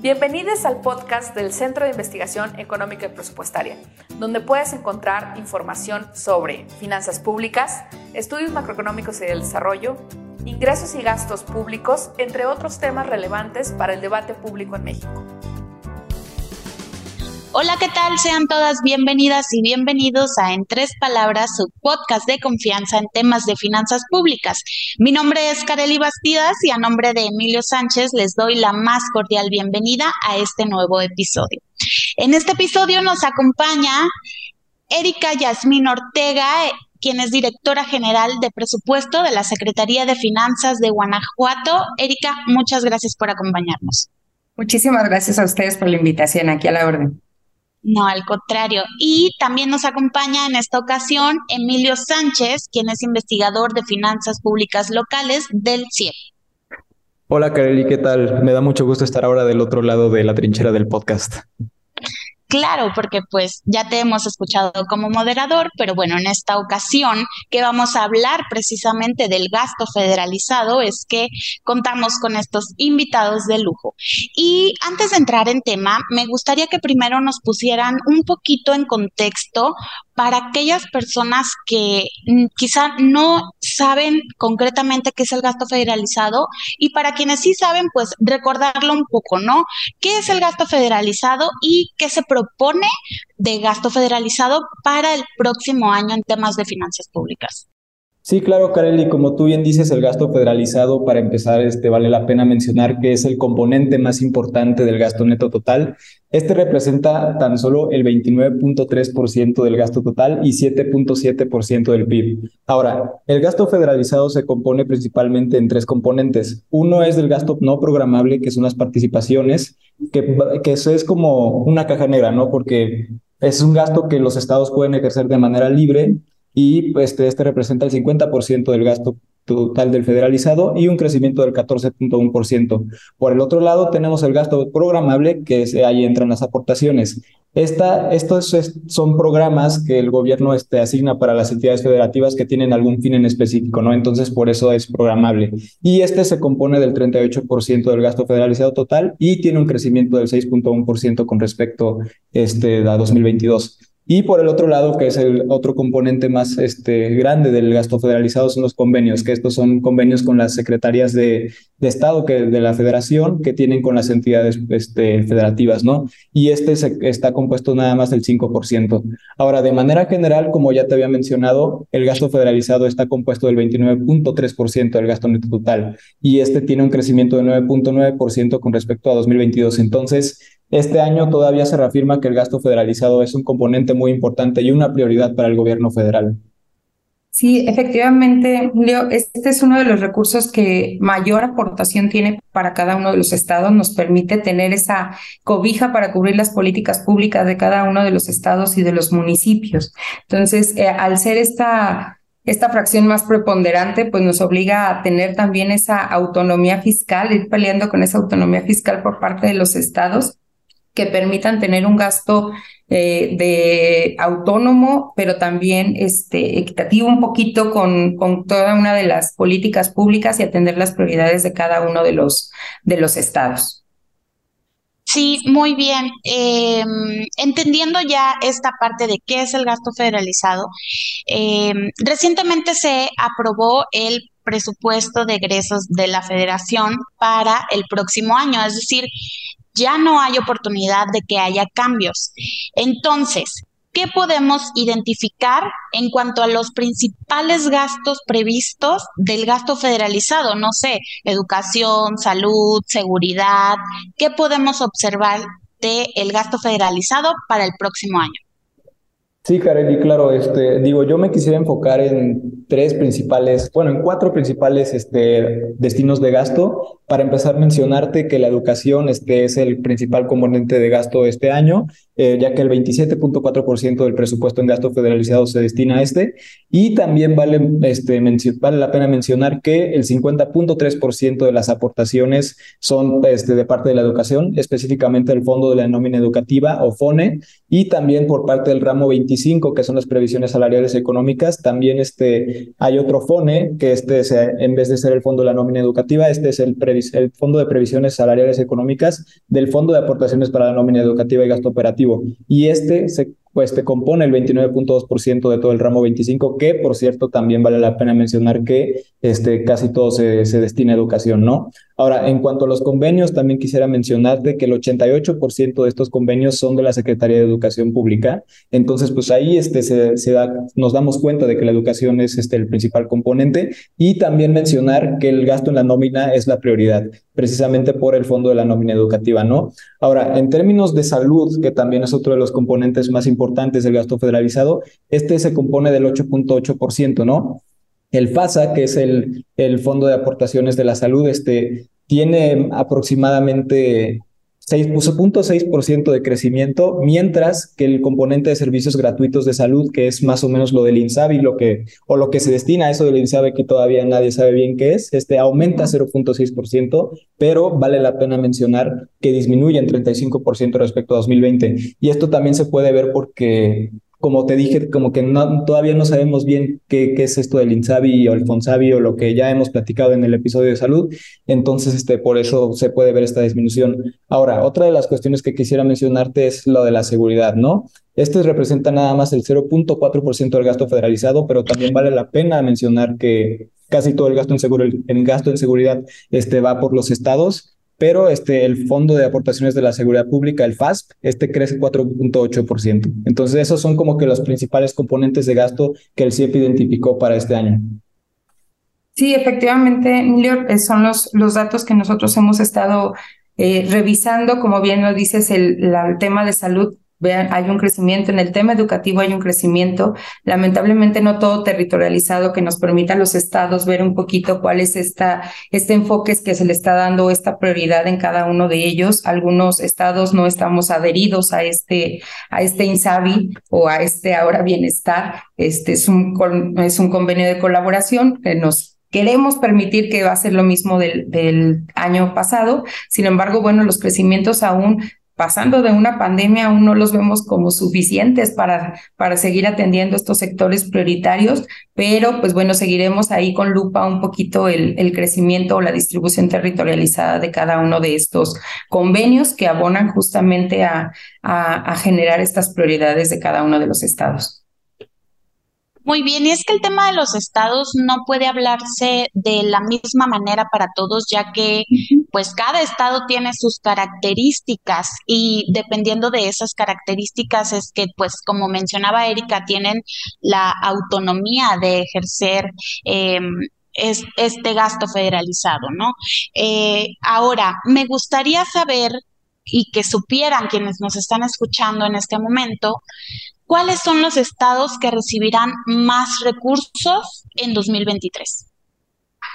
Bienvenidos al podcast del Centro de Investigación Económica y Presupuestaria, donde puedes encontrar información sobre finanzas públicas, estudios macroeconómicos y del desarrollo, ingresos y gastos públicos, entre otros temas relevantes para el debate público en México. Hola, ¿qué tal? Sean todas bienvenidas y bienvenidos a En Tres Palabras, su podcast de confianza en temas de finanzas públicas. Mi nombre es Kareli Bastidas y a nombre de Emilio Sánchez les doy la más cordial bienvenida a este nuevo episodio. En este episodio nos acompaña Erika Yasmín Ortega, quien es directora general de presupuesto de la Secretaría de Finanzas de Guanajuato. Erika, muchas gracias por acompañarnos. Muchísimas gracias a ustedes por la invitación aquí a la orden. No, al contrario. Y también nos acompaña en esta ocasión Emilio Sánchez, quien es investigador de finanzas públicas locales del CIE. Hola, Kareli, ¿qué tal? Me da mucho gusto estar ahora del otro lado de la trinchera del podcast. Claro, porque pues ya te hemos escuchado como moderador, pero bueno, en esta ocasión que vamos a hablar precisamente del gasto federalizado es que contamos con estos invitados de lujo. Y antes de entrar en tema, me gustaría que primero nos pusieran un poquito en contexto para aquellas personas que mm, quizá no saben concretamente qué es el gasto federalizado y para quienes sí saben, pues recordarlo un poco, ¿no? ¿Qué es el gasto federalizado y qué se propone de gasto federalizado para el próximo año en temas de finanzas públicas? Sí, claro, Kareli, como tú bien dices, el gasto federalizado, para empezar, este, vale la pena mencionar que es el componente más importante del gasto neto total. Este representa tan solo el 29.3% del gasto total y 7.7% del PIB. Ahora, el gasto federalizado se compone principalmente en tres componentes. Uno es el gasto no programable, que son las participaciones, que, es como una caja negra, ¿no? Porque es un gasto que los estados pueden ejercer de manera libre y este, este representa el 50% del gasto total del federalizado y un crecimiento del 14.1%. Por el otro lado, tenemos el gasto programable, que es, ahí entran las aportaciones. Esta, estos son programas que el gobierno este, asigna para las entidades federativas que tienen algún fin en específico, ¿no? Entonces, por eso es programable. Y este se compone del 38% del gasto federalizado total y tiene un crecimiento del 6.1% con respecto este, a 2022. Y por el otro lado, que es el otro componente más este, grande del gasto federalizado, son los convenios, que estos son convenios con las secretarías de, de Estado que, de la federación que tienen con las entidades este, federativas, ¿no? Y este está compuesto nada más del 5%. Ahora, de manera general, como ya te había mencionado, el gasto federalizado está compuesto del 29.3% del gasto neto total y este tiene un crecimiento de 9.9% con respecto a 2022. Entonces, este año todavía se reafirma que el gasto federalizado es un componente muy importante y una prioridad para el gobierno federal. Sí, efectivamente, Leo, este es uno de los recursos que mayor aportación tiene para cada uno de los estados, nos permite tener esa cobija para cubrir las políticas públicas de cada uno de los estados y de los municipios. Entonces, eh, al ser esta, esta fracción más preponderante, pues nos obliga a tener también esa autonomía fiscal, ir peleando con esa autonomía fiscal por parte de los estados que permitan tener un gasto eh, de autónomo, pero también este, equitativo un poquito con, con toda una de las políticas públicas y atender las prioridades de cada uno de los, de los estados. Sí, muy bien. Em, entendiendo ya esta parte de qué es el gasto federalizado, em, recientemente se aprobó el presupuesto de egresos de la federación para el próximo año, es decir, ya no hay oportunidad de que haya cambios. Entonces, ¿qué podemos identificar en cuanto a los principales gastos previstos del gasto federalizado? No sé, educación, salud, seguridad. ¿Qué podemos observar del gasto federalizado para el próximo año? Sí, Kareli, claro, este, digo, yo me quisiera enfocar en tres principales, bueno, en cuatro principales este, destinos de gasto. Para empezar, mencionarte que la educación este, es el principal componente de gasto este año eh, ya que el 27.4% del presupuesto en gasto federalizado se destina a este. Y también vale, este, vale la pena mencionar que el 50.3% de las aportaciones son este, de parte de la educación, específicamente el Fondo de la Nómina Educativa o FONE, y también por parte del ramo 25, que son las previsiones salariales económicas. También este, hay otro FONE, que este en vez de ser el Fondo de la Nómina Educativa, este es el, el Fondo de Previsiones Salariales Económicas del Fondo de Aportaciones para la Nómina Educativa y Gasto Operativo. Y este se pues te compone el 29.2% de todo el ramo 25, que por cierto también vale la pena mencionar que este, casi todo se, se destina a educación, ¿no? Ahora, en cuanto a los convenios, también quisiera mencionarte que el 88% de estos convenios son de la Secretaría de Educación Pública. Entonces, pues ahí este, se, se da, nos damos cuenta de que la educación es este, el principal componente y también mencionar que el gasto en la nómina es la prioridad, precisamente por el fondo de la nómina educativa, ¿no? Ahora, en términos de salud, que también es otro de los componentes más importantes del gasto federalizado, este se compone del 8.8%, ¿no? El FASA, que es el, el Fondo de Aportaciones de la Salud, este, tiene aproximadamente 6.6% de crecimiento, mientras que el componente de servicios gratuitos de salud, que es más o menos lo del INSABI, lo que, o lo que se destina a eso del INSABI, que todavía nadie sabe bien qué es, este aumenta 0.6%, pero vale la pena mencionar que disminuye en 35% respecto a 2020. Y esto también se puede ver porque como te dije, como que todavía no sabemos bien qué, es esto del INSABI o el FONSABI o lo que ya hemos platicado en el episodio de salud. Entonces, este, por eso se puede ver esta disminución. Ahora, otra de las cuestiones que quisiera mencionarte es lo de la seguridad, ¿no? Este representa nada más el 0.4% del gasto federalizado, pero también vale la pena mencionar que casi todo el gasto en, seguro, en gasto en seguridad este, va por los estados pero este, el Fondo de Aportaciones de la Seguridad Pública, el FASP, este crece 4.8%. Entonces, esos son como que los principales componentes de gasto que el CIEP identificó para este año. Sí, efectivamente, Emilio, eh, son los, los datos que nosotros hemos estado eh, revisando. Como bien lo dices, el, el tema de salud Vean, hay un crecimiento en el tema educativo, hay un crecimiento, lamentablemente no todo territorializado que nos permita a los estados ver un poquito cuál es esta, este enfoque que se le está dando, esta prioridad en cada uno de ellos. Algunos estados no estamos adheridos a este, a este INSABI o a este ahora bienestar. Este es un, es un convenio de colaboración que nos queremos permitir que va a ser lo mismo del, del, año pasado. Sin embargo, bueno, los crecimientos aún pasando de una pandemia aún no los vemos como suficientes para, para seguir atendiendo estos sectores prioritarios, pero pues bueno, seguiremos ahí con lupa un poquito el, el crecimiento o la distribución territorializada de cada uno de estos convenios que abonan justamente a, a, a generar estas prioridades de cada uno de los estados. Muy bien, y es que el tema de los estados no puede hablarse de la misma manera para todos, ya que pues cada estado tiene sus características y dependiendo de esas características es que pues como mencionaba Erika, tienen la autonomía de ejercer em, este gasto federalizado, ¿no? Eh, ahora, me gustaría saber y que supieran quienes nos están escuchando en este momento, ¿cuáles son los estados que recibirán más recursos en 2023?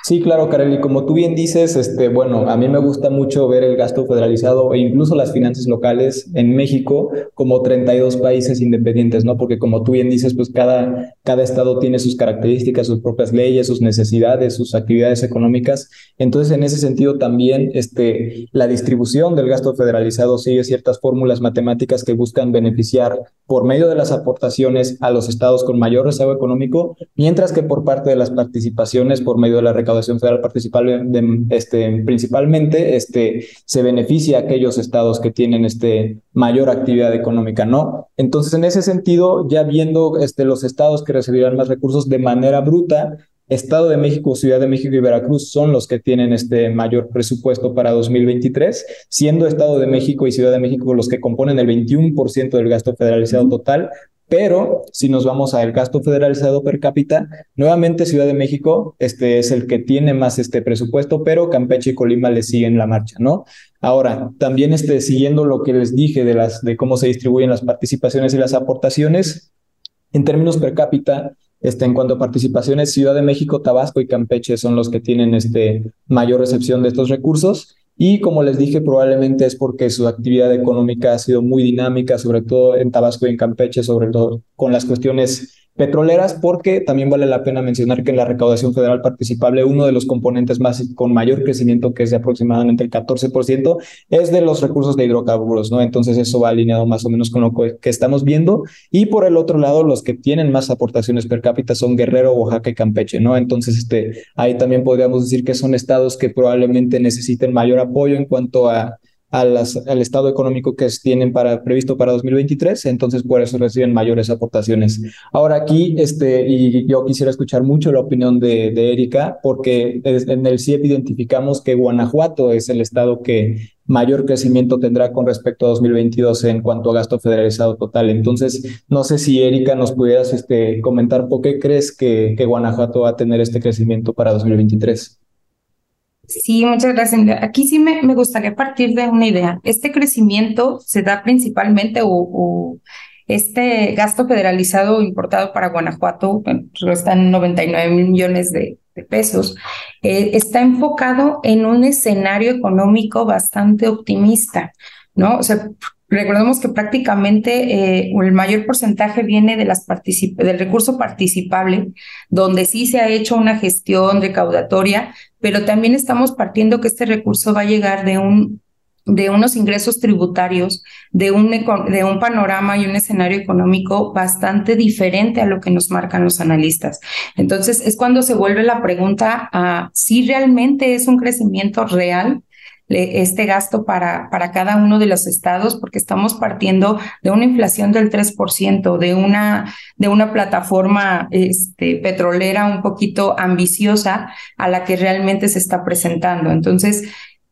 Sí, claro, Kareli, como tú bien dices, este, bueno, a mí me gusta mucho ver el gasto federalizado e incluso las finanzas locales en México como 32 países independientes, ¿no? Porque como tú bien dices, pues cada, cada estado tiene sus características, sus propias leyes, sus necesidades, sus actividades económicas. Entonces, en ese sentido también, este, la distribución del gasto federalizado sigue ciertas fórmulas matemáticas que buscan beneficiar por medio de las aportaciones a los estados con mayor rezago económico, mientras que por parte de las participaciones, por medio de la recaudación federal participal de, este, principalmente este, se beneficia a aquellos estados que tienen este, mayor actividad económica, ¿no? Entonces, en ese sentido, ya viendo este, los estados que recibirán más recursos de manera bruta, Estado de México, Ciudad de México y Veracruz son los que tienen este mayor presupuesto para 2023, siendo Estado de México y Ciudad de México los que componen el 21% del gasto federalizado total, pero si nos vamos al gasto federalizado per cápita, nuevamente Ciudad de México este es el que tiene más este presupuesto, pero Campeche y Colima le siguen la marcha, ¿no? Ahora, también este, siguiendo lo que les dije de, las, de cómo se distribuyen las participaciones y las aportaciones, en términos per cápita, este, en cuanto a participaciones, Ciudad de México, Tabasco y Campeche son los que tienen este, mayor recepción de estos recursos. Y como les dije, probablemente es porque su actividad económica ha sido muy dinámica, sobre todo en Tabasco y en Campeche, sobre todo con las cuestiones petroleras, porque también vale la pena mencionar que en la recaudación federal participable uno de los componentes más con mayor crecimiento, que es de aproximadamente el 14%, es de los recursos de hidrocarburos, ¿no? Entonces eso va alineado más o menos con lo que estamos viendo. Y por el otro lado, los que tienen más aportaciones per cápita son Guerrero, Oaxaca y Campeche, ¿no? Entonces este, ahí también podríamos decir que son estados que probablemente necesiten mayor apoyo en cuanto a al, estado económico que tienen para, previsto para 2023, entonces por eso reciben mayores aportaciones. Ahora aquí, este, y yo quisiera escuchar mucho la opinión de, Erika, porque en el CIEP identificamos que Guanajuato es el estado que mayor crecimiento tendrá con respecto a 2022 en cuanto a gasto federalizado total. Entonces, no sé si Erika nos pudieras este, comentar por qué crees que, que Guanajuato va a tener este crecimiento para 2023. Sí, muchas gracias. Aquí sí me, me, gustaría partir de una idea. Este crecimiento se da principalmente o, este gasto federalizado importado para Guanajuato, está en 99 mil millones de, pesos, eh, está enfocado en un escenario económico bastante optimista, ¿no? O sea, Recordemos que prácticamente eh, el mayor porcentaje viene del recurso participable, donde sí se ha hecho una gestión recaudatoria, pero también estamos partiendo que este recurso va a llegar de un de unos ingresos tributarios, de un, de un panorama y un escenario económico bastante diferente a lo que nos marcan los analistas. Entonces, es cuando se vuelve la pregunta a si realmente es un crecimiento real este gasto para, para cada uno de los estados, porque estamos partiendo de una inflación del 3%, de una, de una plataforma este, petrolera un poquito ambiciosa a la que realmente se está presentando. Entonces,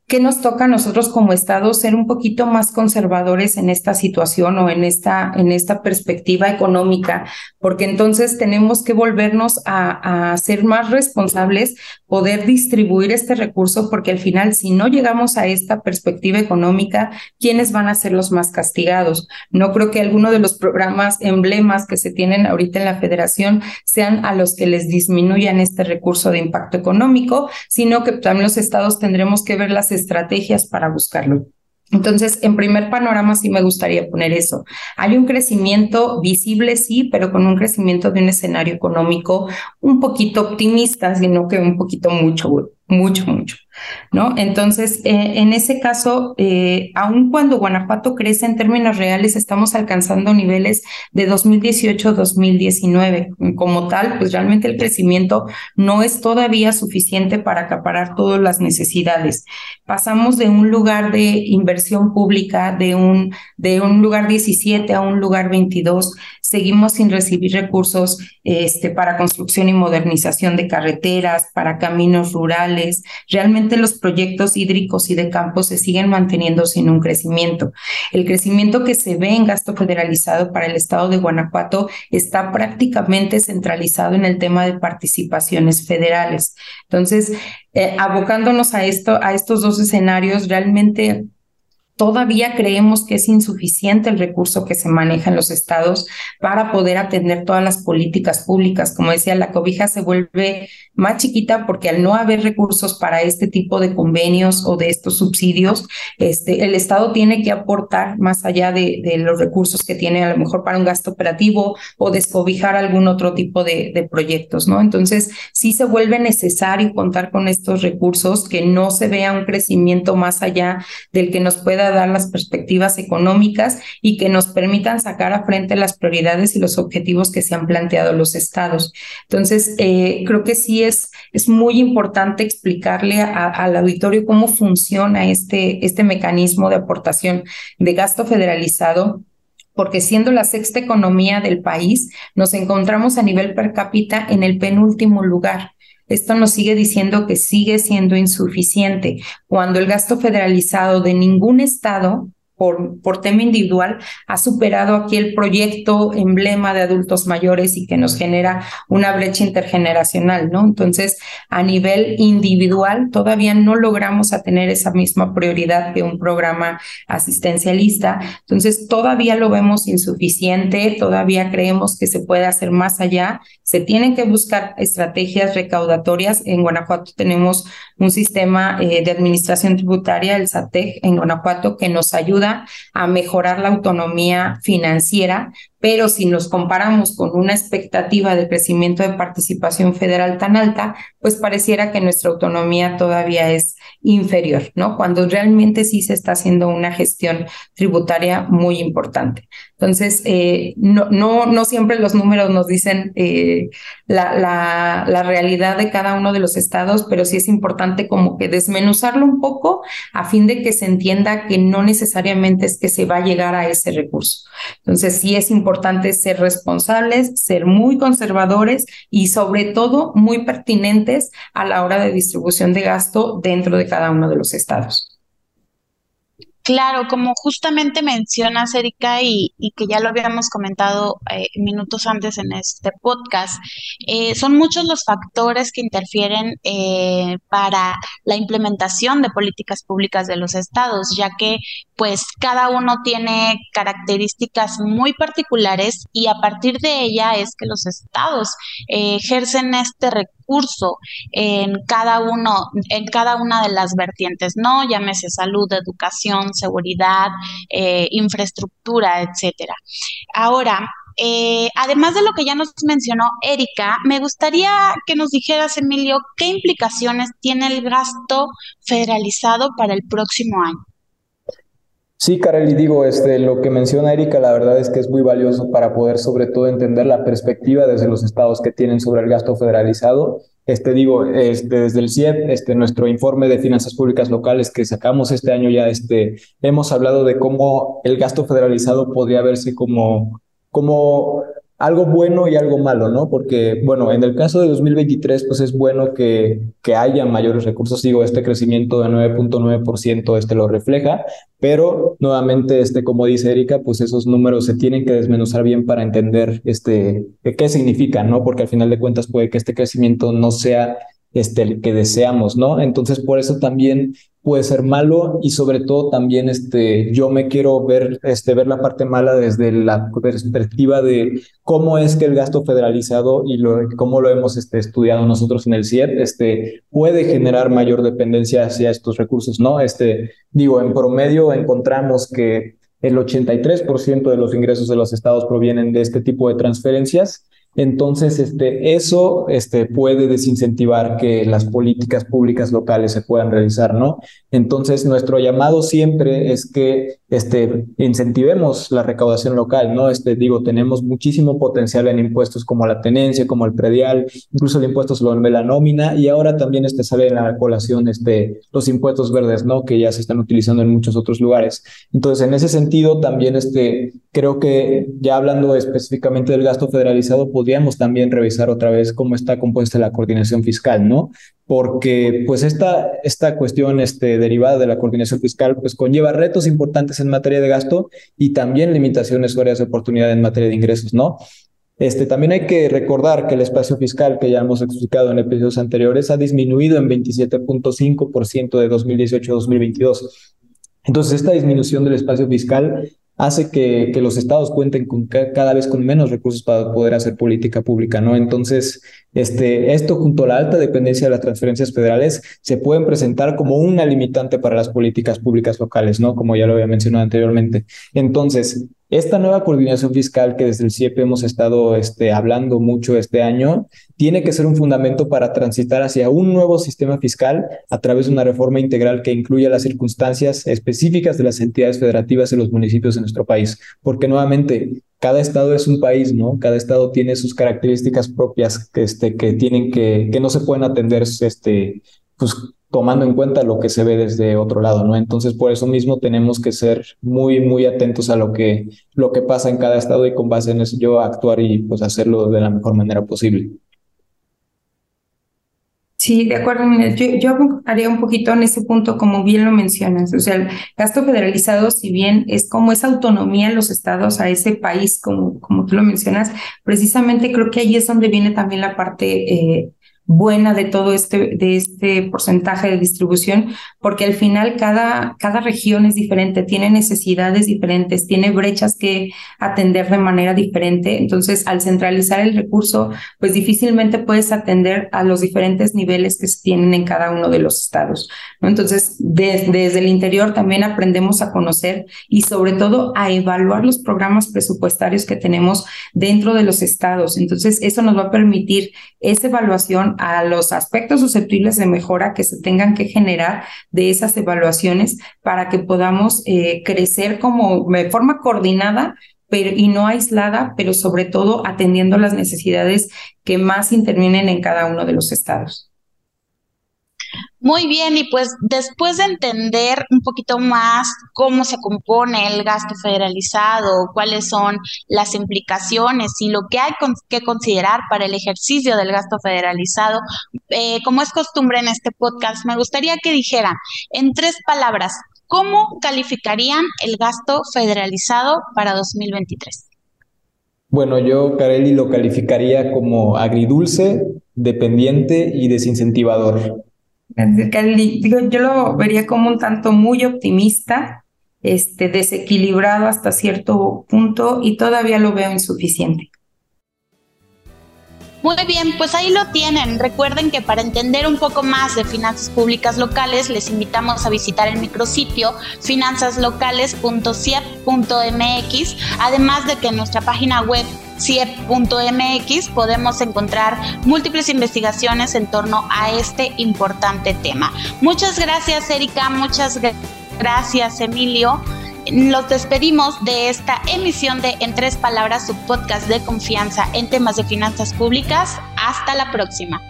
¿Qué nos toca a nosotros como Estado ser un poquito más conservadores en esta situación o en esta, en esta perspectiva económica? Porque entonces tenemos que volvernos a, a, ser más responsables, poder distribuir este recurso, porque al final, si no llegamos a esta perspectiva económica, ¿quiénes van a ser los más castigados? No creo que alguno de los programas emblemas que se tienen ahorita en la federación sean a los que les disminuyan este recurso de impacto económico, sino que también los estados tendremos que ver las estrategias para buscarlo. Entonces, en primer panorama sí me gustaría poner eso. Hay un crecimiento visible, sí, pero con un crecimiento de un escenario económico un poquito optimista, sino que un poquito mucho, mucho, mucho. ¿No? Entonces, eh, en ese caso, eh, aun cuando Guanajuato crece en términos reales, estamos alcanzando niveles de 2018-2019. Como tal, pues realmente el crecimiento no es todavía suficiente para acaparar todas las necesidades. Pasamos de un lugar de inversión pública, de un, de un lugar 17 a un lugar 22. Seguimos sin recibir recursos este, para construcción y modernización de carreteras, para caminos rurales. Realmente los proyectos hídricos y de campo se siguen manteniendo sin un crecimiento. El crecimiento que se ve en gasto federalizado para el estado de Guanajuato está prácticamente centralizado en el tema de participaciones federales. Entonces, eh, abocándonos a esto, a estos dos escenarios, realmente Todavía creemos que es insuficiente el recurso que se maneja en los estados para poder atender todas las políticas públicas. Como decía, la cobija se vuelve más chiquita porque al no haber recursos para este tipo de convenios o de estos subsidios, este, el estado tiene que aportar más allá de, los recursos que tiene a lo mejor para un gasto operativo o descobijar algún otro tipo de, de proyectos, ¿no? Entonces, sí se vuelve necesario contar con estos recursos, que no se vea un crecimiento más allá del que nos pueda dar las perspectivas económicas y que nos permitan sacar a frente las prioridades y los objetivos que se han planteado los estados. Entonces, eh, creo que sí es, es muy importante explicarle al auditorio cómo funciona este, este mecanismo de aportación de gasto federalizado porque siendo la sexta economía del país, nos encontramos a nivel per cápita en el penúltimo lugar. Esto nos sigue diciendo que sigue siendo insuficiente. Cuando el gasto federalizado de ningún estado por, tema individual ha superado aquí el proyecto emblema de adultos mayores y que nos genera una brecha intergeneracional, ¿no? Entonces, a nivel individual, todavía no logramos a tener esa misma prioridad que un programa asistencialista. Entonces, todavía lo vemos insuficiente, todavía creemos que se puede hacer más allá. Se tienen que buscar estrategias recaudatorias. En Guanajuato tenemos un sistema eh, de administración tributaria, el SATEC, en Guanajuato, que nos ayuda a mejorar la autonomía financiera pero si nos comparamos con una expectativa de crecimiento de participación federal tan alta, pues pareciera que nuestra autonomía todavía es inferior, ¿no? Cuando realmente sí se está haciendo una gestión tributaria muy importante. Entonces, eh, no, siempre los números nos dicen eh, la, la, la realidad de cada uno de los estados, pero sí es importante como que desmenuzarlo un poco a fin de que se entienda que no necesariamente es que se va a llegar a ese recurso. Entonces, sí es importante importante ser responsables, ser muy conservadores y sobre todo muy pertinentes a la hora de distribución de gasto dentro de cada uno de los estados. Claro, como justamente mencionas, Erika, y, que ya lo habíamos comentado eh, minutos antes en este podcast, eh, son muchos los factores que interfieren eh, para la implementación de políticas públicas de los estados, ya que pues cada uno tiene características muy particulares y a partir de ella es que los estados ejercen este recurso curso en cada uno, en cada una de las vertientes, ¿no? Llámese salud, educación, seguridad, eh, infraestructura, etcétera. Ahora, eh, además de lo que ya nos mencionó Erika, me gustaría que nos dijeras, Emilio, qué implicaciones tiene el gasto federalizado para el próximo año. Sí, Karel, y digo, este, lo que menciona Erika, la verdad es que es muy valioso para poder sobre todo entender la perspectiva desde los estados que tienen sobre el gasto federalizado. Este, digo, este, desde el CIEP, este, nuestro informe de finanzas públicas locales que sacamos este año ya, este, hemos hablado de cómo el gasto federalizado podría verse como, como algo bueno y algo malo, ¿no? Porque, bueno, en el caso de 2023, pues es bueno que, que haya mayores recursos. Digo, este crecimiento de 9.9% este lo refleja, pero nuevamente, este, como dice Erika, pues esos números se tienen que desmenuzar bien para entender este, qué significan, ¿no? Porque al final de cuentas puede que este crecimiento no sea este, el que deseamos, ¿no? Entonces, por eso también puede ser malo y sobre todo también este, yo me quiero ver, este, ver la parte mala desde la perspectiva de cómo es que el gasto federalizado y lo, cómo lo hemos este, estudiado nosotros en el CIEP este, puede generar mayor dependencia hacia estos recursos, ¿no? Este, digo, en promedio encontramos que el 83% de los ingresos de los estados provienen de este tipo de transferencias entonces, este, eso este, puede desincentivar que las políticas públicas locales se puedan realizar, ¿no? Entonces, nuestro llamado siempre es que este, incentivemos la recaudación local, ¿no? Este, digo, tenemos muchísimo potencial en impuestos como la tenencia, como el predial, incluso el impuesto sobre la nómina, y ahora también este, sale en la colación este, los impuestos verdes, ¿no? Que ya se están utilizando en muchos otros lugares. Entonces, en ese sentido, también este, creo que ya hablando específicamente del gasto federalizado, podríamos también revisar otra vez cómo está compuesta la coordinación fiscal, ¿no? Porque pues esta, esta cuestión este, derivada de la coordinación fiscal pues conlleva retos importantes en materia de gasto y también limitaciones o áreas de oportunidad en materia de ingresos, ¿no? Este, también hay que recordar que el espacio fiscal que ya hemos explicado en episodios anteriores ha disminuido en 27.5% de 2018 a 2022. Entonces, esta disminución del espacio fiscal hace que, que los estados cuenten con cada vez con menos recursos para poder hacer política pública, ¿no? Entonces, este, esto junto a la alta dependencia de las transferencias federales se pueden presentar como una limitante para las políticas públicas locales, ¿no? Como ya lo había mencionado anteriormente. Entonces, esta nueva coordinación fiscal que desde el CIEP hemos estado este, hablando mucho este año, tiene que ser un fundamento para transitar hacia un nuevo sistema fiscal a través de una reforma integral que incluya las circunstancias específicas de las entidades federativas en los municipios de nuestro país. Porque nuevamente, cada estado es un país, ¿no? Cada estado tiene sus características propias que, este, que tienen que, que no se pueden atender este, pues, tomando en cuenta lo que se ve desde otro lado, ¿no? Entonces, por eso mismo tenemos que ser muy, muy atentos a lo que, lo que pasa en cada estado y con base en eso yo actuar y pues hacerlo de la mejor manera posible. Sí, de acuerdo. Yo, yo, haría un poquito en ese punto, como bien lo mencionas. O sea, el gasto federalizado, si bien es como esa autonomía en los estados a ese país, como, como tú lo mencionas, precisamente creo que ahí es donde viene también la parte eh, buena de todo este, de este porcentaje de distribución, porque al final cada, cada región es diferente, tiene necesidades diferentes, tiene brechas que atender de manera diferente. Entonces, al centralizar el recurso, pues difícilmente puedes atender a los diferentes niveles que se tienen en cada uno de los estados. Entonces, desde el interior también aprendemos a conocer y sobre todo a evaluar los programas presupuestarios que tenemos dentro de los estados. Entonces, eso nos va a permitir esa evaluación a los aspectos susceptibles de mejora que se tengan que generar de esas evaluaciones para que podamos eh, crecer como de forma coordinada pero, y no aislada, pero sobre todo atendiendo las necesidades que más intervienen en cada uno de los estados. Muy bien, y pues después de entender un poquito más cómo se compone el gasto federalizado, cuáles son las implicaciones y lo que hay que considerar para el ejercicio del gasto federalizado, eh, como es costumbre en este podcast, me gustaría que dijeran en tres palabras, ¿cómo calificarían el gasto federalizado para 2023? Bueno, yo, Carelli, lo calificaría como agridulce, dependiente y desincentivador. Digo, yo lo vería como un tanto muy optimista, este, desequilibrado hasta cierto punto y todavía lo veo insuficiente. Muy bien, pues ahí lo tienen. Recuerden que para entender un poco más de finanzas públicas locales, les invitamos a visitar el micrositio finanzaslocales.ciep.mx, además de que en nuestra página web CIEP.mx podemos encontrar múltiples investigaciones en torno a este importante tema. Muchas gracias, Erika. Muchas gracias, Emilio. Los despedimos de esta emisión de En Tres Palabras, su podcast de confianza en temas de finanzas públicas. Hasta la próxima.